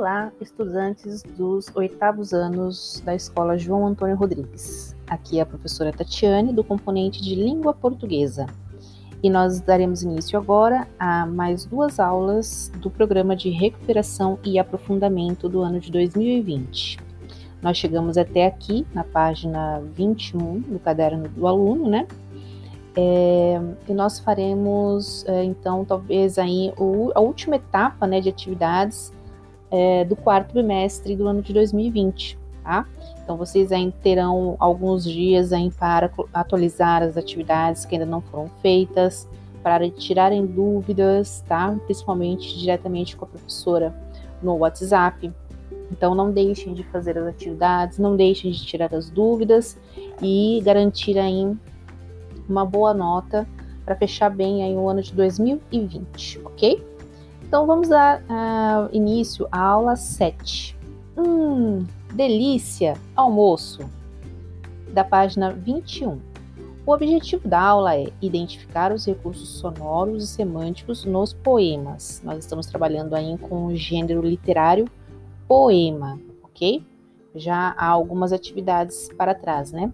Olá, estudantes dos oitavos anos da Escola João Antônio Rodrigues. Aqui é a professora Tatiane, do componente de Língua Portuguesa. E nós daremos início agora a mais duas aulas do programa de recuperação e aprofundamento do ano de 2020. Nós chegamos até aqui na página 21 do caderno do aluno, né? É, e nós faremos é, então talvez aí o, a última etapa né, de atividades é, do quarto bimestre do ano de 2020, tá? Então vocês ainda terão alguns dias aí para atualizar as atividades que ainda não foram feitas, para tirarem dúvidas, tá? Principalmente diretamente com a professora no WhatsApp. Então não deixem de fazer as atividades, não deixem de tirar as dúvidas e garantir aí uma boa nota para fechar bem aí o ano de 2020, ok? Então vamos dar uh, início à aula 7. Hum, delícia! Almoço! Da página 21. O objetivo da aula é identificar os recursos sonoros e semânticos nos poemas. Nós estamos trabalhando aí com o gênero literário poema, ok? Já há algumas atividades para trás, né?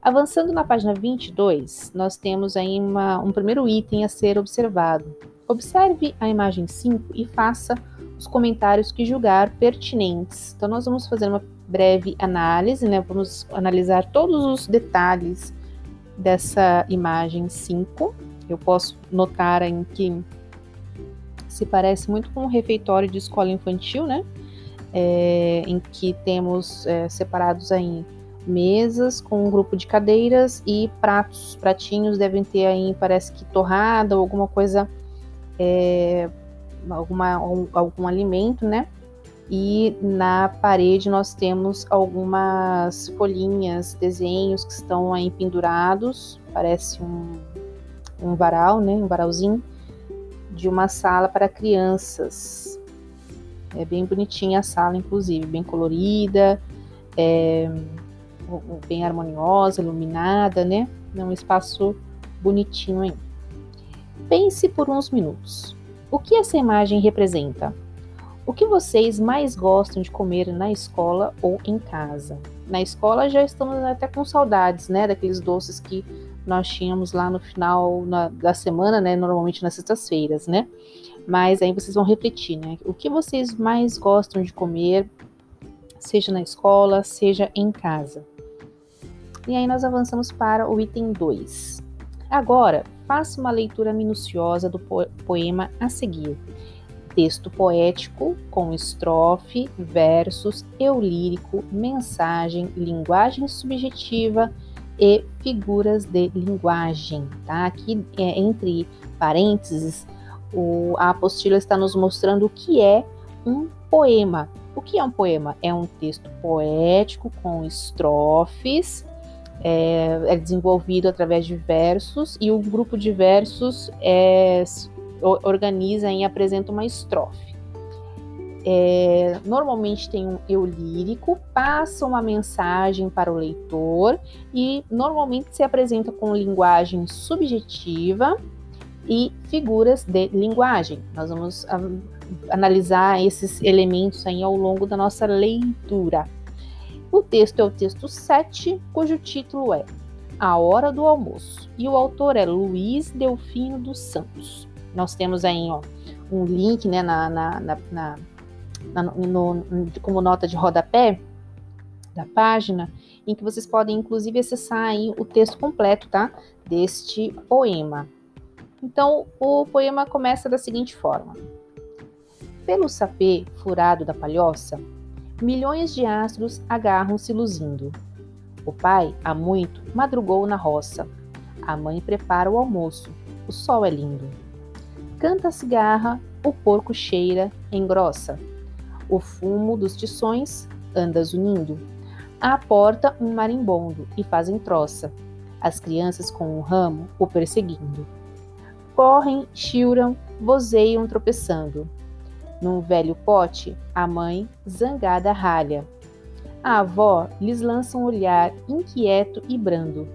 Avançando na página 22, nós temos aí uma, um primeiro item a ser observado, Observe a imagem 5 e faça os comentários que julgar pertinentes. Então, nós vamos fazer uma breve análise, né? Vamos analisar todos os detalhes dessa imagem 5. Eu posso notar em que se parece muito com um refeitório de escola infantil, né? É, em que temos é, separados aí mesas com um grupo de cadeiras e pratos. Pratinhos devem ter aí, parece que torrada ou alguma coisa é, alguma, um, algum alimento, né? E na parede nós temos algumas folhinhas, desenhos que estão aí pendurados, parece um, um varal, né? Um varalzinho de uma sala para crianças. É bem bonitinha a sala, inclusive, bem colorida, é, bem harmoniosa, iluminada, né? É um espaço bonitinho aí. Pense por uns minutos. O que essa imagem representa? O que vocês mais gostam de comer na escola ou em casa? Na escola já estamos até com saudades, né, daqueles doces que nós tínhamos lá no final na, da semana, né, normalmente nas sextas-feiras, né? Mas aí vocês vão refletir, né? O que vocês mais gostam de comer, seja na escola, seja em casa. E aí nós avançamos para o item 2. Agora, faça uma leitura minuciosa do poema a seguir. Texto poético com estrofe, versos, eu lírico, mensagem, linguagem subjetiva e figuras de linguagem. Tá? Aqui, é, entre parênteses, o, a apostila está nos mostrando o que é um poema. O que é um poema? É um texto poético com estrofes é, é desenvolvido através de versos e o grupo de versos é, organiza e apresenta uma estrofe. É, normalmente tem um eu lírico, passa uma mensagem para o leitor e normalmente se apresenta com linguagem subjetiva e figuras de linguagem. Nós vamos a, analisar esses elementos aí ao longo da nossa leitura. O texto é o texto 7, cujo título é A Hora do Almoço, e o autor é Luiz Delfino dos Santos. Nós temos aí ó, um link né, na, na, na, na no, como nota de rodapé da página, em que vocês podem inclusive acessar aí o texto completo tá, deste poema. Então, o poema começa da seguinte forma: Pelo sapê furado da palhoça, milhões de astros agarram-se luzindo. O pai, há muito, madrugou na roça. A mãe prepara o almoço. O sol é lindo. Canta a cigarra, o porco cheira, engrossa. O fumo dos tições anda zunindo. À porta, um marimbondo e fazem troça. As crianças com um ramo o perseguindo. Correm, chilram, vozeiam tropeçando. Num velho pote, a mãe, zangada, ralha. A avó lhes lança um olhar inquieto e brando.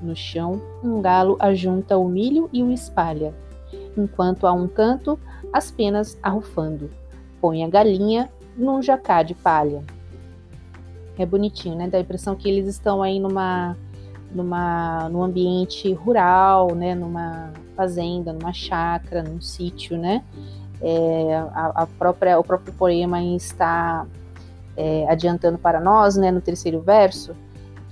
No chão, um galo ajunta o milho e o espalha, enquanto a um canto, as penas arrufando. Põe a galinha, num jacá de palha. É bonitinho, né? Dá a impressão que eles estão aí numa, numa, num ambiente rural, né? Numa fazenda, numa chácara, num sítio, né? É, a, a, própria, o próprio poema está é, adiantando para nós, né, no terceiro verso,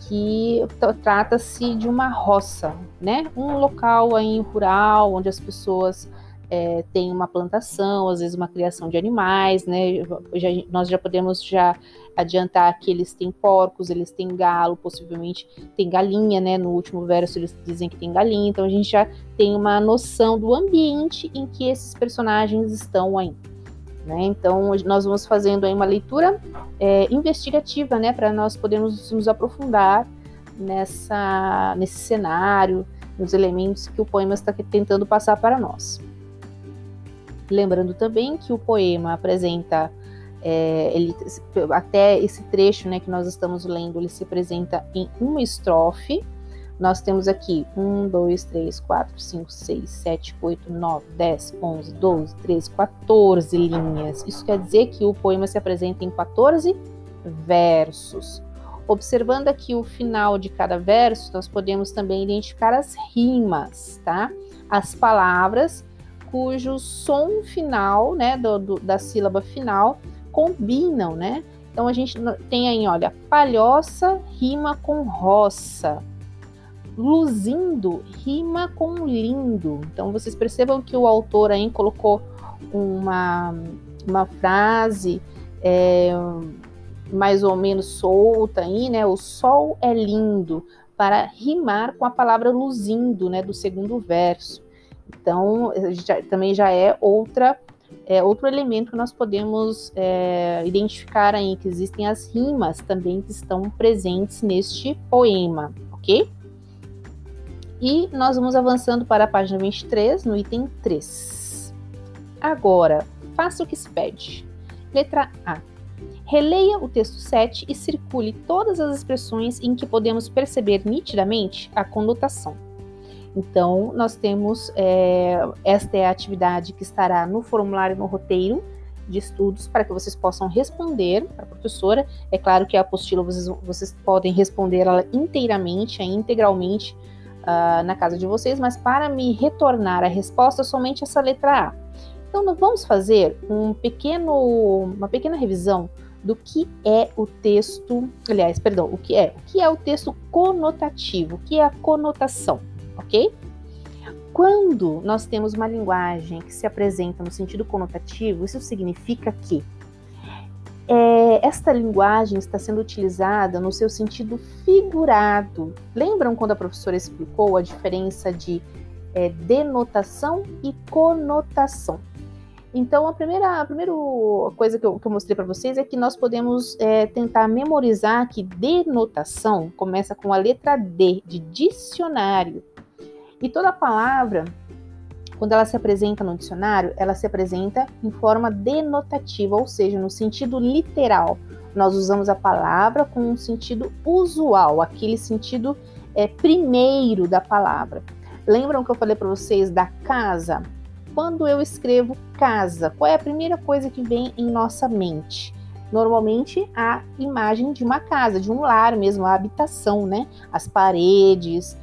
que trata-se de uma roça, né, um local aí rural onde as pessoas é, têm uma plantação, às vezes uma criação de animais, né, já, nós já podemos já adiantar que eles têm porcos, eles têm galo, possivelmente tem galinha, né? No último verso eles dizem que tem galinha, então a gente já tem uma noção do ambiente em que esses personagens estão aí. Né? Então nós vamos fazendo aí uma leitura é, investigativa, né? Para nós podermos nos aprofundar nessa nesse cenário, nos elementos que o poema está tentando passar para nós. Lembrando também que o poema apresenta é, ele, até esse trecho né, que nós estamos lendo, ele se apresenta em uma estrofe. Nós temos aqui 1, 2, 3, 4, 5, 6, 7, 8, 9, 10, 11, 12, 13, 14 linhas. Isso quer dizer que o poema se apresenta em 14 versos. Observando aqui o final de cada verso, nós podemos também identificar as rimas, tá? As palavras cujo som final, né, do, do, da sílaba final, combinam, né? Então a gente tem aí, olha, palhoça rima com roça, luzindo rima com lindo. Então vocês percebam que o autor aí colocou uma, uma frase é, mais ou menos solta aí, né? O sol é lindo, para rimar com a palavra luzindo, né? Do segundo verso. Então já, também já é outra é outro elemento que nós podemos é, identificar aí, que existem as rimas também que estão presentes neste poema, ok? E nós vamos avançando para a página 23, no item 3. Agora, faça o que se pede. Letra A. Releia o texto 7 e circule todas as expressões em que podemos perceber nitidamente a conotação. Então, nós temos, é, esta é a atividade que estará no formulário, no roteiro de estudos, para que vocês possam responder para a professora. É claro que a apostila vocês, vocês podem responder ela inteiramente, integralmente uh, na casa de vocês, mas para me retornar a resposta, somente essa letra A. Então, nós vamos fazer um pequeno, uma pequena revisão do que é o texto, aliás, perdão, o que é, o que é o texto conotativo, o que é a conotação ok? Quando nós temos uma linguagem que se apresenta no sentido conotativo, isso significa que é, esta linguagem está sendo utilizada no seu sentido figurado. Lembram quando a professora explicou a diferença de é, denotação e conotação? Então, a primeira, a primeira coisa que eu, que eu mostrei para vocês é que nós podemos é, tentar memorizar que denotação começa com a letra D, de dicionário. E toda palavra, quando ela se apresenta no dicionário, ela se apresenta em forma denotativa, ou seja, no sentido literal. Nós usamos a palavra com um sentido usual, aquele sentido é, primeiro da palavra. Lembram que eu falei para vocês da casa? Quando eu escrevo casa, qual é a primeira coisa que vem em nossa mente? Normalmente a imagem de uma casa, de um lar mesmo, a habitação, né? As paredes,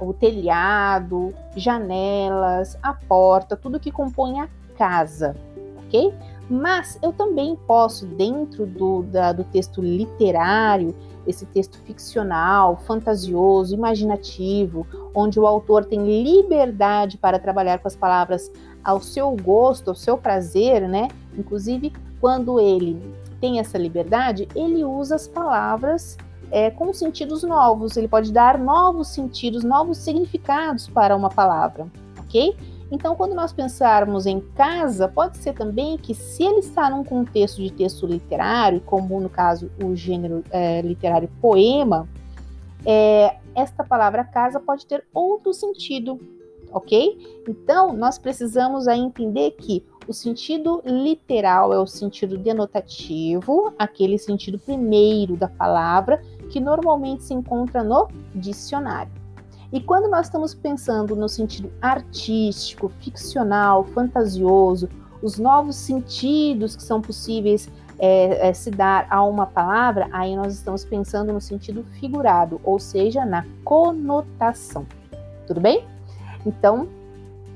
o telhado, janelas, a porta, tudo que compõe a casa, ok? Mas eu também posso, dentro do, da, do texto literário, esse texto ficcional, fantasioso, imaginativo, onde o autor tem liberdade para trabalhar com as palavras ao seu gosto, ao seu prazer, né? Inclusive, quando ele tem essa liberdade, ele usa as palavras é, com sentidos novos, ele pode dar novos sentidos, novos significados para uma palavra, ok? Então, quando nós pensarmos em casa, pode ser também que, se ele está num contexto de texto literário, como no caso o gênero é, literário poema, é, esta palavra casa pode ter outro sentido, ok? Então, nós precisamos aí entender que o sentido literal é o sentido denotativo, aquele sentido primeiro da palavra, que normalmente se encontra no dicionário. E quando nós estamos pensando no sentido artístico, ficcional, fantasioso, os novos sentidos que são possíveis é, é, se dar a uma palavra, aí nós estamos pensando no sentido figurado, ou seja, na conotação. Tudo bem? Então,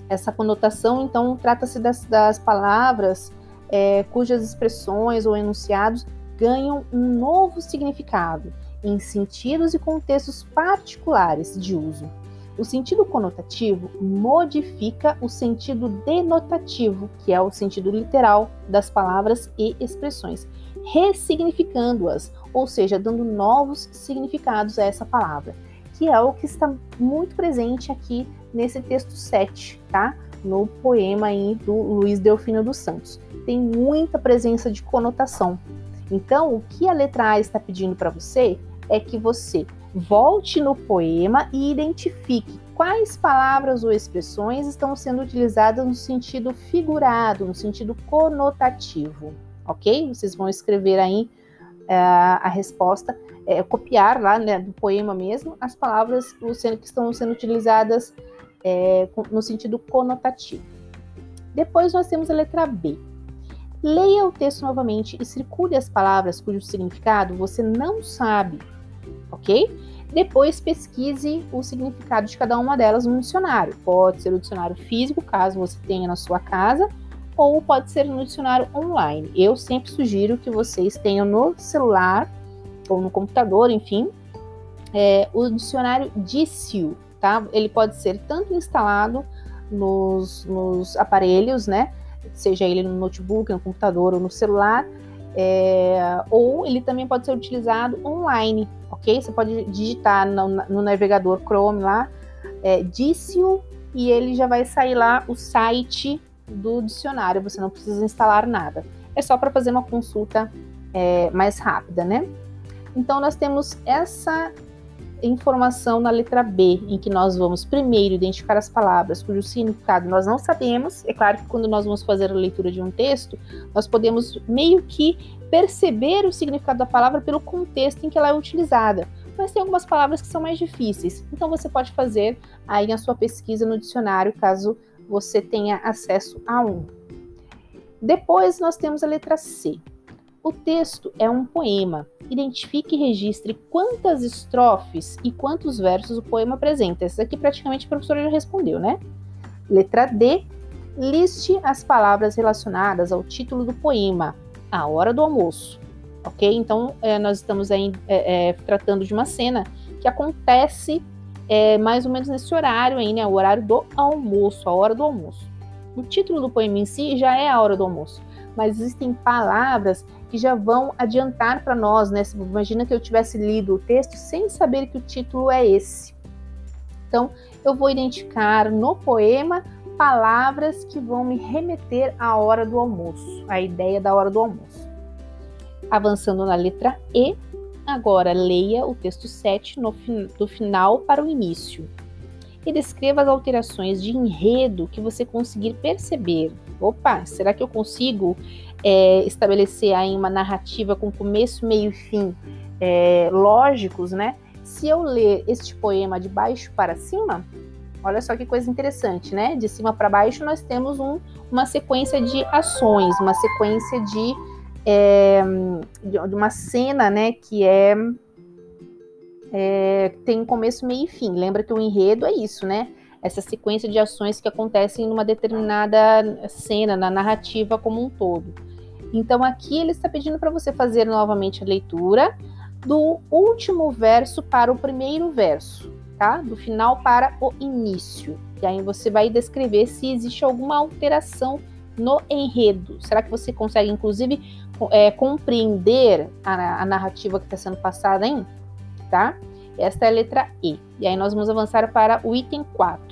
essa conotação, então, trata-se das, das, palavras é, cujas expressões ou enunciados ganham um novo significado em sentidos e contextos particulares de uso. O sentido conotativo modifica o sentido denotativo, que é o sentido literal das palavras e expressões, ressignificando-as, ou seja, dando novos significados a essa palavra, que é o que está muito presente aqui nesse texto 7, tá? No poema aí do Luiz Delfino dos Santos. Tem muita presença de conotação. Então, o que a letra A está pedindo para você é que você Volte no poema e identifique quais palavras ou expressões estão sendo utilizadas no sentido figurado, no sentido conotativo, ok? Vocês vão escrever aí uh, a resposta, é, copiar lá né, do poema mesmo as palavras que estão sendo utilizadas é, no sentido conotativo. Depois nós temos a letra B. Leia o texto novamente e circule as palavras cujo significado você não sabe ok? Depois pesquise o significado de cada uma delas no dicionário. Pode ser o dicionário físico, caso você tenha na sua casa, ou pode ser no dicionário online. Eu sempre sugiro que vocês tenham no celular ou no computador, enfim, é, o dicionário Dício, tá? Ele pode ser tanto instalado nos, nos aparelhos, né? Seja ele no notebook, no computador ou no celular, é, ou ele também pode ser utilizado online, ok? Você pode digitar no, no navegador Chrome lá, é, Dício, e ele já vai sair lá o site do dicionário, você não precisa instalar nada. É só para fazer uma consulta é, mais rápida, né? Então, nós temos essa informação na letra B, em que nós vamos primeiro identificar as palavras cujo significado nós não sabemos. É claro que quando nós vamos fazer a leitura de um texto, nós podemos meio que perceber o significado da palavra pelo contexto em que ela é utilizada. Mas tem algumas palavras que são mais difíceis. Então você pode fazer aí a sua pesquisa no dicionário, caso você tenha acesso a um. Depois nós temos a letra C. O texto é um poema. Identifique e registre quantas estrofes e quantos versos o poema apresenta. Essa aqui praticamente a professora já respondeu, né? Letra D. Liste as palavras relacionadas ao título do poema, A Hora do Almoço. Ok? Então, é, nós estamos aí é, é, tratando de uma cena que acontece mais ou menos nesse horário aí, né? O horário do almoço, a hora do almoço. O título do poema em si já é a hora do almoço, mas existem palavras que já vão adiantar para nós, né? Imagina que eu tivesse lido o texto sem saber que o título é esse. Então, eu vou identificar no poema palavras que vão me remeter à hora do almoço, a ideia da hora do almoço. Avançando na letra E, agora leia o texto 7 no, do final para o início e descreva as alterações de enredo que você conseguir perceber. Opa, será que eu consigo é, estabelecer aí uma narrativa com começo, meio e fim é, lógicos, né? Se eu ler este poema de baixo para cima, olha só que coisa interessante, né? De cima para baixo nós temos um, uma sequência de ações, uma sequência de, é, de uma cena, né? Que é, é tem começo, meio e fim. Lembra que o enredo é isso, né? Essa sequência de ações que acontecem numa determinada cena, na narrativa como um todo. Então aqui ele está pedindo para você fazer novamente a leitura do último verso para o primeiro verso, tá? Do final para o início. E aí você vai descrever se existe alguma alteração no enredo. Será que você consegue, inclusive, é, compreender a, a, narrativa que está sendo passada, hein? Tá? Esta é a letra E. E aí nós vamos avançar para o item 4.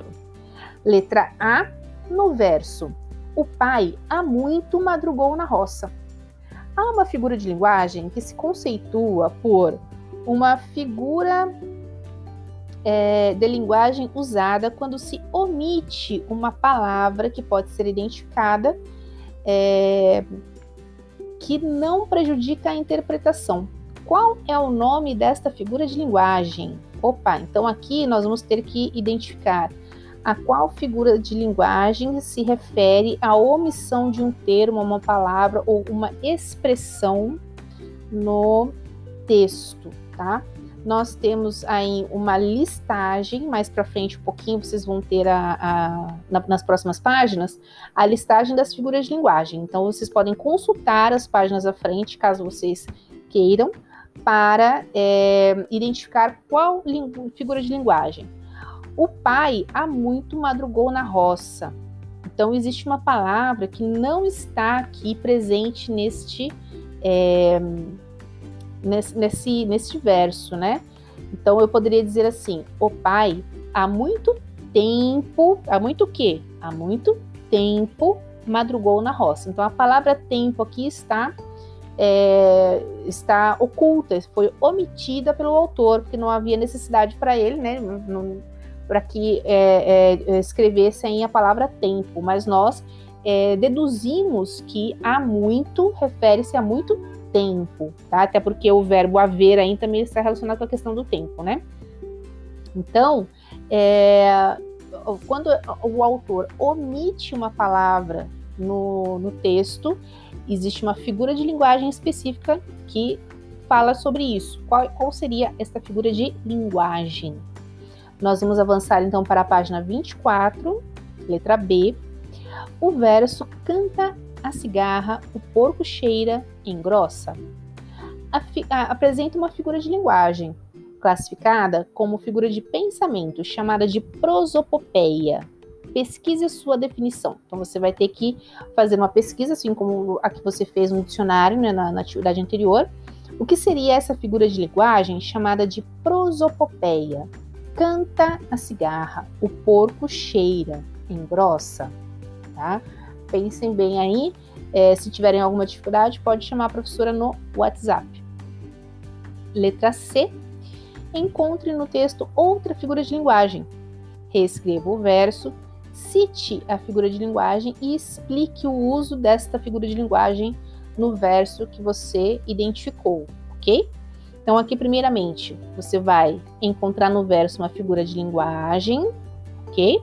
Letra A, no verso o pai há muito madrugou na roça. Há uma figura de linguagem que se conceitua por uma figura é, de linguagem usada quando se omite uma palavra que pode ser identificada é, que não prejudica a interpretação. Qual é o nome desta figura de linguagem? Opa, então aqui nós vamos ter que identificar a qual figura de linguagem se refere a omissão de um termo, uma palavra ou uma expressão no texto, tá? Nós temos aí uma listagem, mais para frente um pouquinho, vocês vão ter a, a na, nas próximas páginas, a listagem das figuras de linguagem. Então, vocês podem consultar as páginas à frente, caso vocês queiram, para é, identificar qual figura de linguagem. O pai há muito madrugou na roça. Então, existe uma palavra que não está aqui presente neste, é, nesse, nesse, verso, né? Então, eu poderia dizer assim: o pai há muito tempo, há muito o quê? Há muito tempo madrugou na roça. Então, a palavra tempo aqui está é, está oculta, foi omitida pelo autor, porque não havia necessidade para ele, né? Não, para que é, é, escrevessem a palavra tempo, mas nós é, deduzimos que há muito refere-se a muito tempo, tá? Até porque o verbo haver aí também está relacionado com a questão do tempo, né? Então, é, quando o autor omite uma palavra no, no texto, existe uma figura de linguagem específica que fala sobre isso. Qual, qual seria essa figura de linguagem? Nós vamos avançar então para a página 24, letra B. O verso canta a cigarra, o porco cheira, engrossa. Apresenta uma figura de linguagem, classificada como figura de pensamento, chamada de prosopopeia. Pesquise a sua definição. Então você vai ter que fazer uma pesquisa, assim como a que você fez no dicionário, né, na, na atividade anterior. O que seria essa figura de linguagem chamada de prosopopeia? Canta a cigarra, o porco cheira, engrossa, tá? Pensem bem aí. É, se tiverem alguma dificuldade, pode chamar a professora no WhatsApp. Letra C. Encontre no texto outra figura de linguagem. Reescreva o verso, cite a figura de linguagem e explique o uso desta figura de linguagem no verso que você identificou, ok? Então, aqui, primeiramente, você vai encontrar no verso uma figura de linguagem, ok?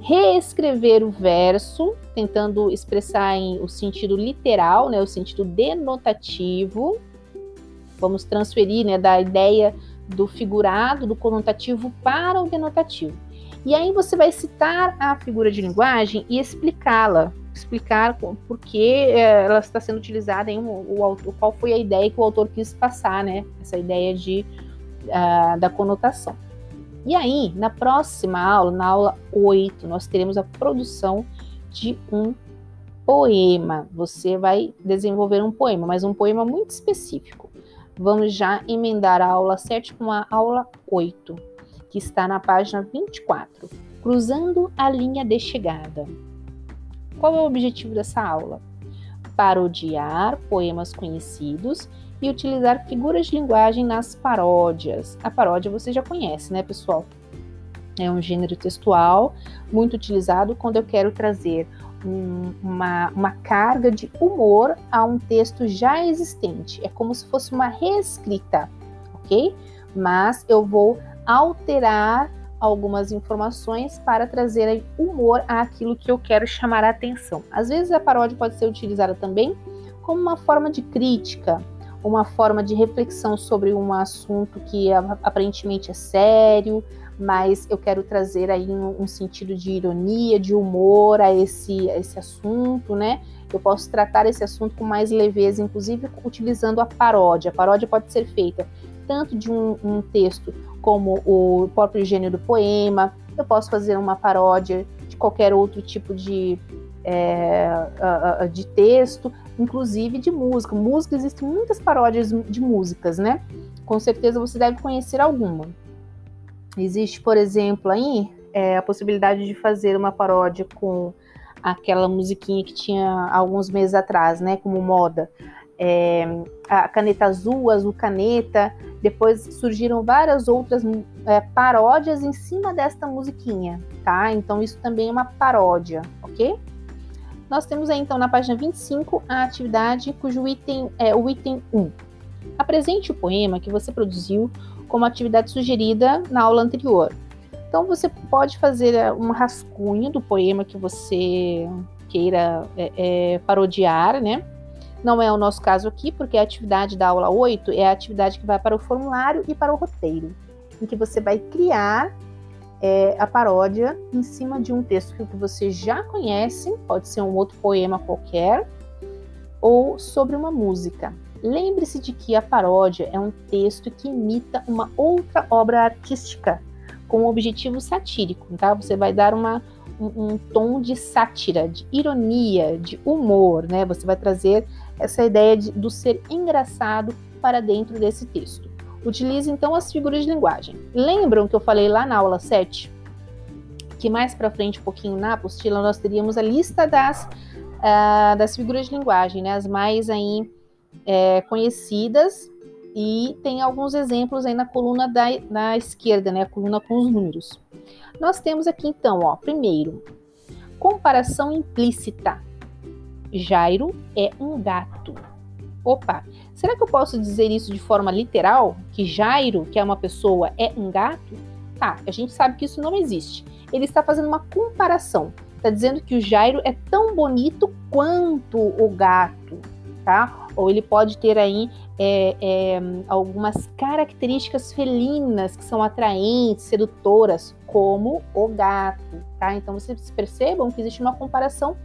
Reescrever o verso, tentando expressar em o sentido literal, né, o sentido denotativo. Vamos transferir né, da ideia do figurado, do conotativo para o denotativo. E aí você vai citar a figura de linguagem e explicá-la, explicar por que é, ela está sendo utilizada em um, o, qual foi a ideia que o autor quis passar, né? Essa ideia de, uh, da conotação. E aí, na próxima aula, na aula 8, nós teremos a produção de um poema. Você vai desenvolver um poema, mas um poema muito específico. Vamos já emendar a aula 7 com a aula 8, que está na página 24, cruzando a linha de chegada. Qual é o objetivo dessa aula? Parodiar poemas conhecidos e utilizar figuras de linguagem nas paródias. A paródia você já conhece, né, pessoal? É um gênero textual muito utilizado quando eu quero trazer um, uma, uma carga de humor a um texto já existente. É como se fosse uma reescrita, ok? Mas eu vou alterar algumas informações para trazer humor àquilo que eu quero chamar a atenção. Às vezes a paródia pode ser utilizada também como uma forma de crítica, uma forma de reflexão sobre um assunto que aparentemente é sério, mas eu quero trazer aí um, um sentido de ironia, de humor a esse, a esse assunto, né? Eu posso tratar esse assunto com mais leveza, inclusive utilizando a paródia. A paródia pode ser feita tanto de um, um texto como o próprio gênero do poema, eu posso fazer uma paródia de qualquer outro tipo de, é, de texto, inclusive de música. Música, existem muitas paródias de músicas, né? Com certeza você deve conhecer alguma. Existe, por exemplo, aí é, a possibilidade de fazer uma paródia com aquela musiquinha que tinha alguns meses atrás, né? Como moda é, a caneta azul, azul caneta. Depois surgiram várias outras é, paródias em cima desta musiquinha, tá? Então isso também é uma paródia, ok? Nós temos aí então na página 25 a atividade cujo item é o item 1. Apresente o poema que você produziu como atividade sugerida na aula anterior. Então você pode fazer é, um rascunho do poema que você queira é, é, parodiar, né? Não é o nosso caso aqui, porque a atividade da aula 8 é a atividade que vai para o formulário e para o roteiro, em que você vai criar é, a paródia em cima de um texto que você já conhece, pode ser um outro poema qualquer, ou sobre uma música. Lembre-se de que a paródia é um texto que imita uma outra obra artística com um objetivo satírico, tá? Você vai dar uma, um, um, tom de sátira, de ironia, de humor, né? Você vai trazer essa ideia de, do ser engraçado para dentro desse texto. Utilize então as figuras de linguagem. Lembram que eu falei lá na aula 7? Que mais para frente, um pouquinho na apostila, nós teríamos a lista das, uh, das figuras de linguagem, né? As mais aí é, conhecidas e tem alguns exemplos aí na coluna da, na esquerda, né? A coluna com os números. Nós temos aqui então, ó, primeiro, comparação implícita. Jairo é um gato. Opa, será que eu posso dizer isso de forma literal? Que Jairo, que é uma pessoa, é um gato? Tá, a gente sabe que isso não existe. Ele está fazendo uma comparação. Está dizendo que o Jairo é tão bonito quanto o gato, tá? Ou ele pode ter aí é, é, algumas características felinas que são atraentes, sedutoras, como o gato, tá? Então vocês percebam que existe uma comparação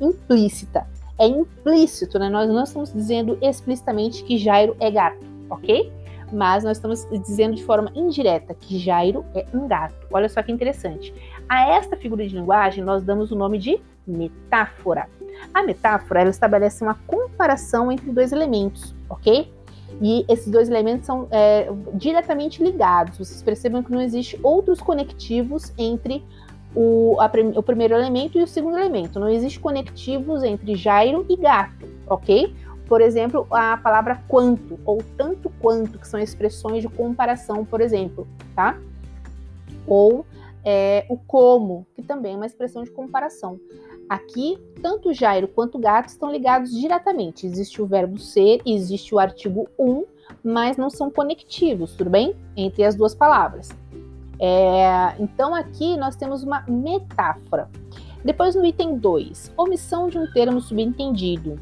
implícita é implícito, né? Nós não estamos dizendo explicitamente que Jairo é gato, ok? Mas nós estamos dizendo de forma indireta que Jairo é um gato. Olha só que interessante. A esta figura de linguagem nós damos o nome de metáfora. A metáfora ela estabelece uma comparação entre dois elementos, ok? E esses dois elementos são é, diretamente ligados. Vocês percebam que não existe outros conectivos entre o, a, o primeiro elemento e o segundo elemento. Não existe conectivos entre Jairo e gato, ok? Por exemplo, a palavra quanto ou tanto quanto, que são expressões de comparação, por exemplo, tá? Ou é, o como, que também é uma expressão de comparação. Aqui, tanto Jairo quanto gato estão ligados diretamente. Existe o verbo ser existe o artigo um, mas não são conectivos, tudo bem? Entre as duas palavras. É, então aqui nós temos uma metáfora. Depois no item 2, omissão de um termo subentendido.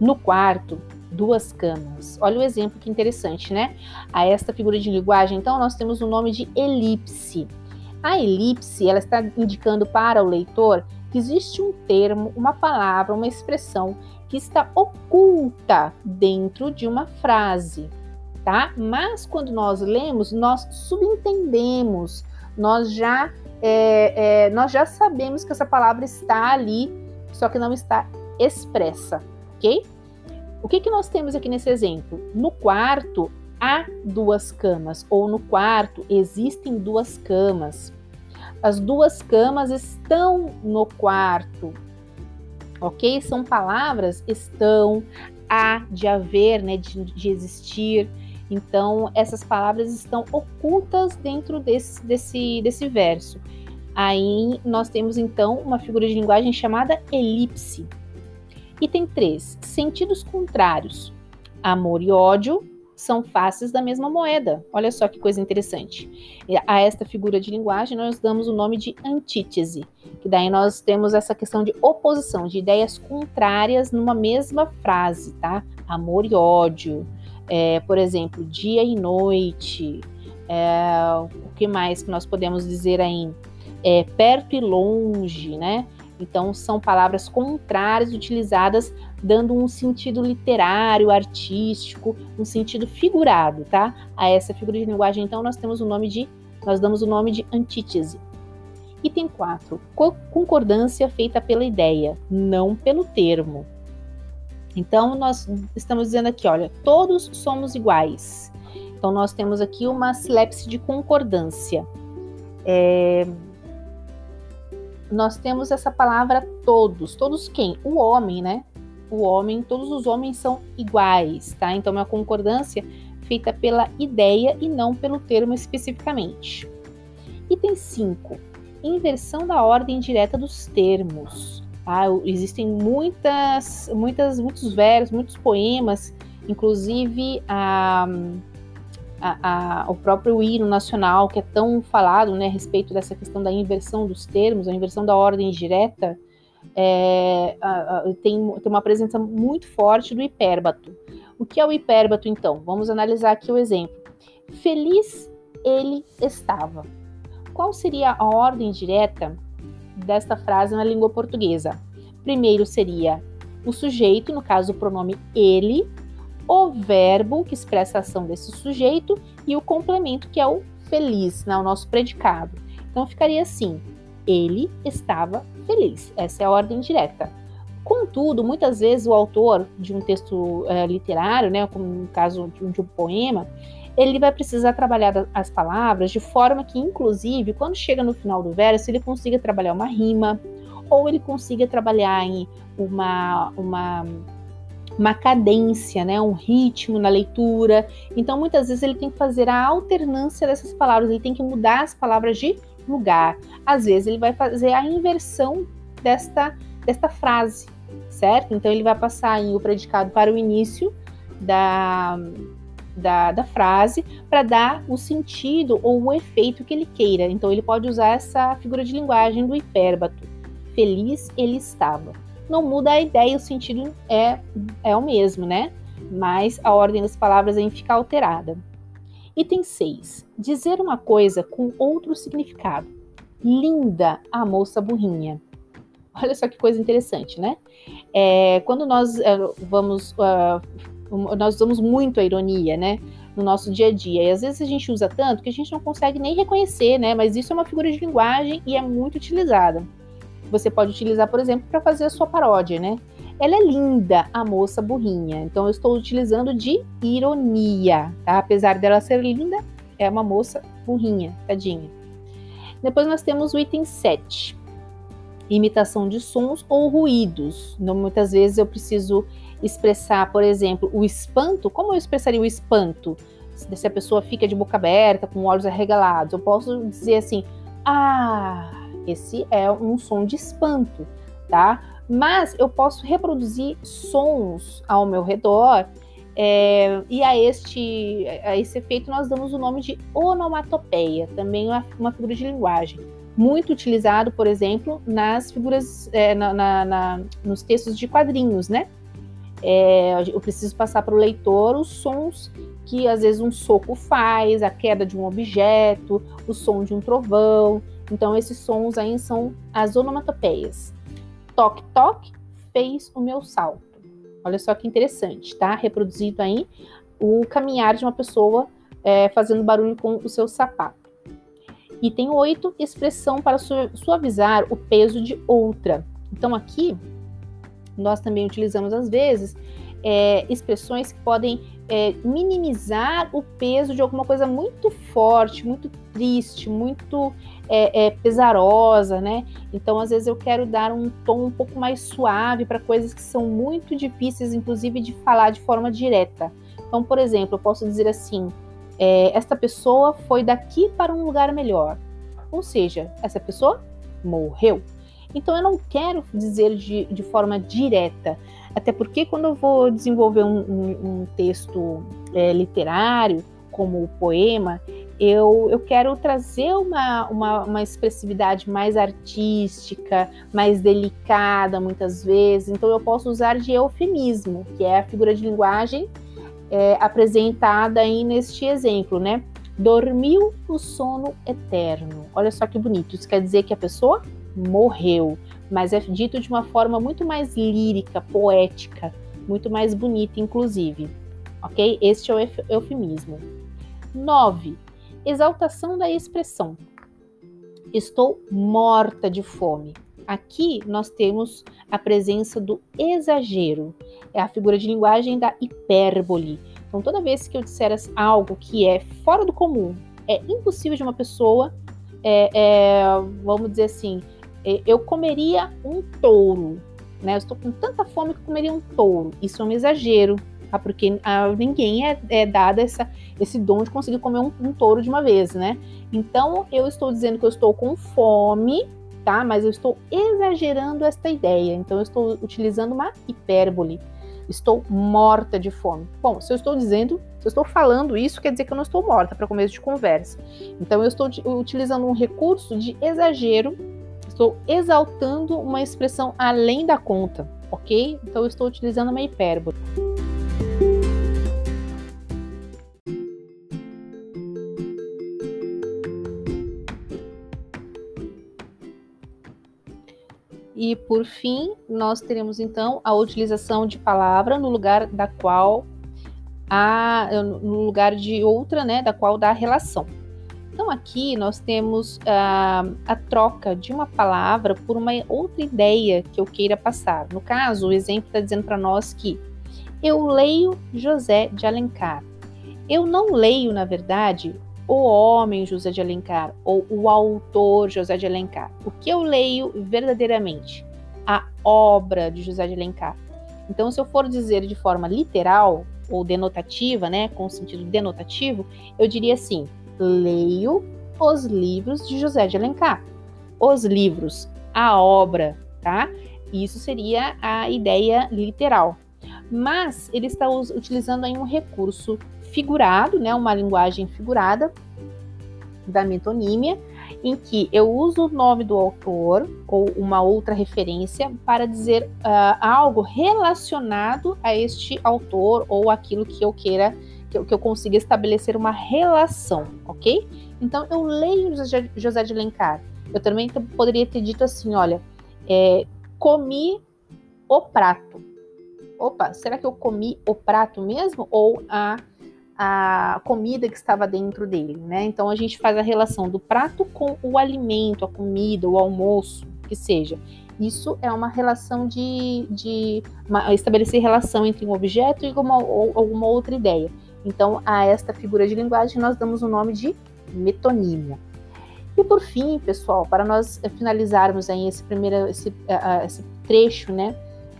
No quarto, duas camas. Olha o exemplo que interessante, né? A esta figura de linguagem, então, nós temos o nome de elipse. A elipse, ela está indicando para o leitor que existe um termo, uma palavra, uma expressão que está oculta dentro de uma frase tá? Mas quando nós lemos, nós subentendemos, nós já, é, é, nós já sabemos que essa palavra está ali, só que não está expressa, ok? O que, que nós temos aqui nesse exemplo? No quarto há duas camas, ou no quarto existem duas camas. As duas camas estão no quarto, ok? São palavras estão, há, de haver, né, de, de existir. Então, essas palavras estão ocultas dentro desse, desse, desse verso. Aí nós temos então uma figura de linguagem chamada elipse. Item 3. Sentidos contrários. Amor e ódio são faces da mesma moeda. Olha só que coisa interessante. A esta figura de linguagem nós damos o nome de antítese, que daí nós temos essa questão de oposição, de ideias contrárias numa mesma frase, tá? Amor e ódio, é, por exemplo, dia e noite. É, o que mais que nós podemos dizer aí? É, perto e longe, né? Então, são palavras contrárias utilizadas dando um sentido literário, artístico, um sentido figurado, tá? A essa figura de linguagem, então, nós temos o nome de, nós damos o nome de antítese. Item 4. Concordância feita pela ideia, não pelo termo. Então, nós estamos dizendo aqui, olha, todos somos iguais. Então, nós temos aqui uma silepse de concordância. É... Nós temos essa palavra todos. Todos quem? O homem, né? O homem, todos os homens são iguais, tá? Então, é uma concordância feita pela ideia e não pelo termo especificamente. Item 5. Inversão da ordem direta dos termos. Tá? Existem muitas, muitas, muitos versos, muitos poemas, inclusive a, a, a, o próprio hino nacional, que é tão falado né, a respeito dessa questão da inversão dos termos, a inversão da ordem direta, é, tem, tem uma presença muito forte do hipérbato. O que é o hipérbato, então? Vamos analisar aqui o exemplo. Feliz ele estava. Qual seria a ordem direta desta frase na língua portuguesa? Primeiro seria o sujeito, no caso o pronome ele, o verbo, que expressa a ação desse sujeito, e o complemento, que é o feliz, né, o nosso predicado. Então ficaria assim: ele estava feliz. Essa é a ordem direta. Contudo, muitas vezes o autor de um texto uh, literário, né, como no caso de um, de um poema, ele vai precisar trabalhar as palavras de forma que, inclusive, quando chega no final do verso, ele consiga trabalhar uma rima, ou ele consiga trabalhar em uma, uma uma cadência, né, um ritmo na leitura. Então, muitas vezes ele tem que fazer a alternância dessas palavras, ele tem que mudar as palavras de lugar. Às vezes ele vai fazer a inversão desta desta frase, certo? Então ele vai passar o predicado para o início da da, da frase para dar o sentido ou o efeito que ele queira. Então ele pode usar essa figura de linguagem do hipérbato. Feliz ele estava não muda a ideia, o sentido é, é o mesmo, né? Mas a ordem das palavras aí fica alterada. Item 6. Dizer uma coisa com outro significado. Linda a moça burrinha. Olha só que coisa interessante, né? É, quando nós é, vamos. Uh, nós usamos muito a ironia, né? No nosso dia a dia. E às vezes a gente usa tanto que a gente não consegue nem reconhecer, né? Mas isso é uma figura de linguagem e é muito utilizada você pode utilizar, por exemplo, para fazer a sua paródia, né? Ela é linda, a moça burrinha. Então eu estou utilizando de ironia, tá? Apesar dela ser linda, é uma moça burrinha, tadinha. Depois nós temos o item 7. Imitação de sons ou ruídos. Então, muitas vezes eu preciso expressar, por exemplo, o espanto. Como eu expressaria o espanto? Se a pessoa fica de boca aberta, com olhos arregalados, eu posso dizer assim: Ah, esse é um som de espanto, tá? Mas eu posso reproduzir sons ao meu redor é, e a este a esse efeito nós damos o nome de onomatopeia, também uma, uma figura de linguagem muito utilizado, por exemplo, nas figuras, é, na, na, na, nos textos de quadrinhos, né? É, eu preciso passar para o leitor os sons que às vezes um soco faz, a queda de um objeto, o som de um trovão. Então, esses sons aí são as onomatopeias. Toque, toque, fez o meu salto. Olha só que interessante, tá? Reproduzido aí o caminhar de uma pessoa é, fazendo barulho com o seu sapato. Item 8, expressão para suavizar o peso de outra. Então, aqui, nós também utilizamos, às vezes, é, expressões que podem é, minimizar o peso de alguma coisa muito forte, muito triste, muito é, é, pesarosa, né? Então, às vezes, eu quero dar um tom um pouco mais suave para coisas que são muito difíceis, inclusive, de falar de forma direta. Então, por exemplo, eu posso dizer assim: é, esta pessoa foi daqui para um lugar melhor. Ou seja, essa pessoa morreu. Então, eu não quero dizer de, de forma direta, até porque quando eu vou desenvolver um, um, um texto é, literário, como o poema, eu, eu quero trazer uma, uma, uma, expressividade mais artística, mais delicada, muitas vezes. Então, eu posso usar de eufemismo, que é a figura de linguagem é, apresentada aí neste exemplo, né? Dormiu no sono eterno. Olha só que bonito. Isso quer dizer que a pessoa morreu, mas é dito de uma forma muito mais lírica, poética, muito mais bonita, inclusive. Ok? Este é o eufemismo. 9. Exaltação da expressão. Estou morta de fome. Aqui nós temos a presença do exagero, é a figura de linguagem da hipérbole. Então, toda vez que eu disser algo que é fora do comum, é impossível de uma pessoa, é, é, vamos dizer assim, eu comeria um touro, né? Eu estou com tanta fome que comeria um touro. Isso é um exagero, tá? Porque a ninguém é, é dado essa, esse dom de conseguir comer um, um touro de uma vez, né? Então, eu estou dizendo que eu estou com fome, tá? Mas eu estou exagerando esta ideia. Então, eu estou utilizando uma hipérbole. Estou morta de fome. Bom, se eu estou dizendo, se eu estou falando isso, quer dizer que eu não estou morta para começo de conversa. Então eu estou utilizando um recurso de exagero, estou exaltando uma expressão além da conta, ok? Então eu estou utilizando uma hipérbole. E por fim, nós teremos então a utilização de palavra no lugar da qual a no lugar de outra, né, da qual dá relação. Então aqui nós temos uh, a troca de uma palavra por uma outra ideia que eu queira passar. No caso, o exemplo está dizendo para nós que eu leio José de Alencar. Eu não leio, na verdade, o homem José de Alencar ou o autor José de Alencar. O que eu leio verdadeiramente? A obra de José de Alencar. Então, se eu for dizer de forma literal ou denotativa, né, com sentido denotativo, eu diria assim: leio os livros de José de Alencar. Os livros, a obra, tá? Isso seria a ideia literal. Mas ele está utilizando aí um recurso figurado, né, uma linguagem figurada da metonímia, em que eu uso o nome do autor ou uma outra referência para dizer uh, algo relacionado a este autor ou aquilo que eu queira, que eu, que eu consiga estabelecer uma relação, ok? Então eu leio José de Alencar. Eu também poderia ter dito assim: olha, é, comi o prato. Opa, será que eu comi o prato mesmo? Ou a a comida que estava dentro dele, né? Então a gente faz a relação do prato com o alimento, a comida, o almoço, que seja. Isso é uma relação de, de uma, estabelecer relação entre um objeto e ou, alguma outra ideia. Então, a esta figura de linguagem nós damos o nome de metonímia. E por fim, pessoal, para nós finalizarmos aí esse primeiro esse, uh, esse trecho, né,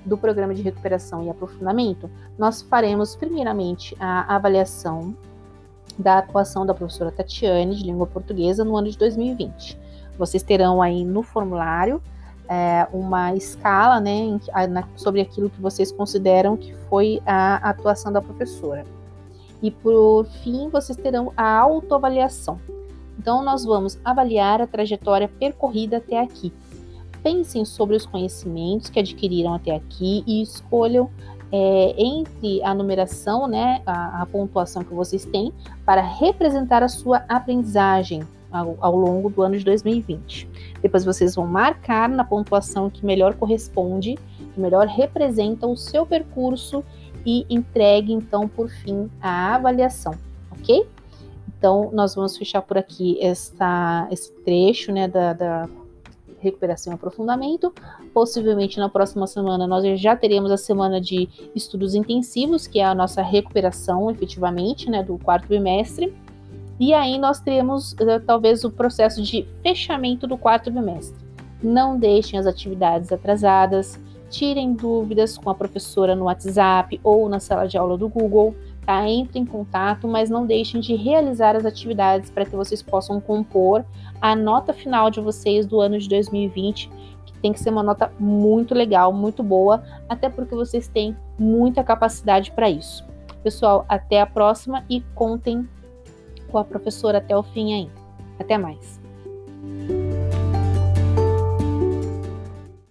do programa de recuperação e aprofundamento, nós faremos primeiramente a avaliação da atuação da professora Tatiane de língua portuguesa no ano de 2020. Vocês terão aí no formulário é, uma escala né, sobre aquilo que vocês consideram que foi a atuação da professora. E por fim, vocês terão a autoavaliação. Então, nós vamos avaliar a trajetória percorrida até aqui, pensem sobre os conhecimentos que adquiriram até aqui e escolham é, entre a numeração, né, a, a, pontuação que vocês têm, para representar a sua aprendizagem ao, ao, longo do ano de 2020. Depois vocês vão marcar na pontuação que melhor corresponde, que melhor representa o seu percurso e entregue então por fim a avaliação, ok? Então nós vamos fechar por aqui esta, esse trecho né, da, da recuperação e aprofundamento. Possivelmente na próxima semana nós já teremos a semana de estudos intensivos, que é a nossa recuperação efetivamente, né, do quarto bimestre. E aí nós teremos uh, talvez o processo de fechamento do quarto bimestre. Não deixem as atividades atrasadas, tirem dúvidas com a professora no WhatsApp ou na sala de aula do Google. Tá? Entre em contato, mas não deixem de realizar as atividades para que vocês possam compor a nota final de vocês do ano de 2020, que tem que ser uma nota muito legal, muito boa, até porque vocês têm muita capacidade para isso. Pessoal, até a próxima e contem com a professora até o fim ainda. Até mais.